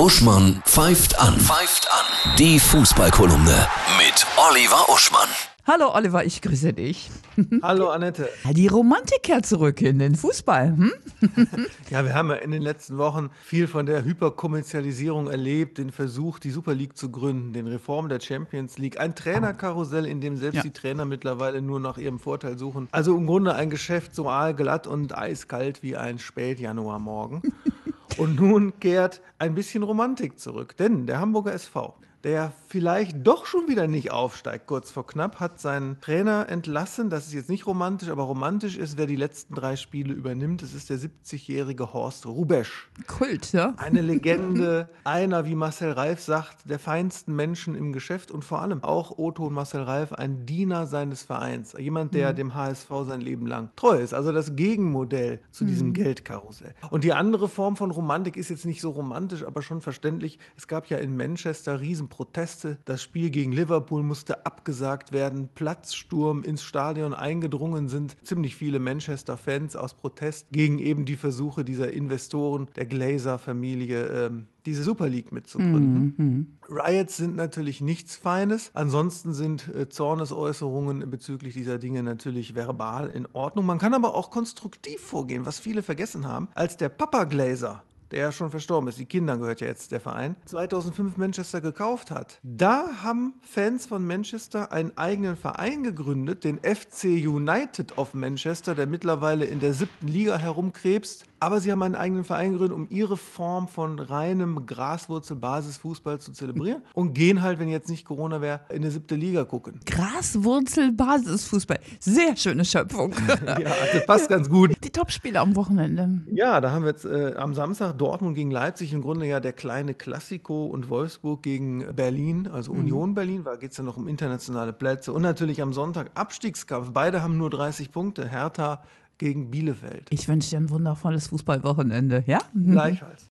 Uschmann pfeift an. Pfeift an. Die Fußballkolumne mit Oliver Uschmann. Hallo Oliver, ich grüße dich. Hallo Annette. Die Romantik kehrt zurück in den Fußball. Hm? Ja, wir haben ja in den letzten Wochen viel von der Hyperkommerzialisierung erlebt, den Versuch, die Super League zu gründen, den Reform der Champions League, ein Trainerkarussell, in dem selbst Ja. die Trainer mittlerweile nur nach ihrem Vorteil suchen. Also im Grunde ein Geschäft so aalglatt und eiskalt wie ein Spätjanuarmorgen. Und nun kehrt ein bisschen Romantik zurück, denn der Hamburger SV, der vielleicht doch schon wieder nicht aufsteigt, kurz vor knapp, hat seinen Trainer entlassen. Das ist jetzt nicht romantisch, aber romantisch ist, wer die letzten drei Spiele übernimmt. Es ist der 70-jährige Horst Rubesch. Kult, ja? Eine Legende, einer, wie Marcel Reif sagt, der feinsten Menschen im Geschäft und vor allem auch Otto und Marcel Reif, ein Diener seines Vereins. Jemand, der dem HSV sein Leben lang treu ist. Also das Gegenmodell zu diesem Geldkarussell. Und die andere Form von Romantik ist jetzt nicht so romantisch, aber schon verständlich. Es gab ja in Manchester Riesenproteste. Das Spiel gegen Liverpool musste abgesagt werden. Platzsturm ins Stadion eingedrungen sind ziemlich viele Manchester-Fans aus Protest gegen eben die Versuche dieser Investoren der Glazer-Familie, ähm, diese Super League mitzugründen. Riots sind natürlich nichts Feines. Ansonsten sind äh, Zornesäußerungen bezüglich dieser Dinge natürlich verbal in Ordnung. Man kann aber auch konstruktiv vorgehen, was viele vergessen haben. Als der Papa Glazer der ja schon verstorben ist, die Kindern gehört ja jetzt der Verein, 2005 Manchester gekauft hat. Da haben Fans von Manchester einen eigenen Verein gegründet, den FC United of Manchester, der mittlerweile in der siebten Liga herumkrebst. Aber sie haben einen eigenen Verein gegründet, um ihre Form von reinem Graswurzel-Basisfußball zu zelebrieren und gehen halt, wenn jetzt nicht Corona wäre, in eine siebte Liga gucken. Graswurzel-Basisfußball. Sehr schöne Schöpfung. Ja, das passt ganz gut. Die Topspiele am Wochenende. Ja, da haben wir jetzt äh, am Samstag Dortmund gegen Leipzig, im Grunde ja der kleine Klassiko und Wolfsburg gegen Berlin, also Union Berlin, da geht es ja noch um internationale Plätze und natürlich am Sonntag Abstiegskampf. Beide haben nur 30 Punkte, Hertha gegen Bielefeld. Ich wünsche dir ein wundervolles Fußballwochenende, ja? Gleichfalls.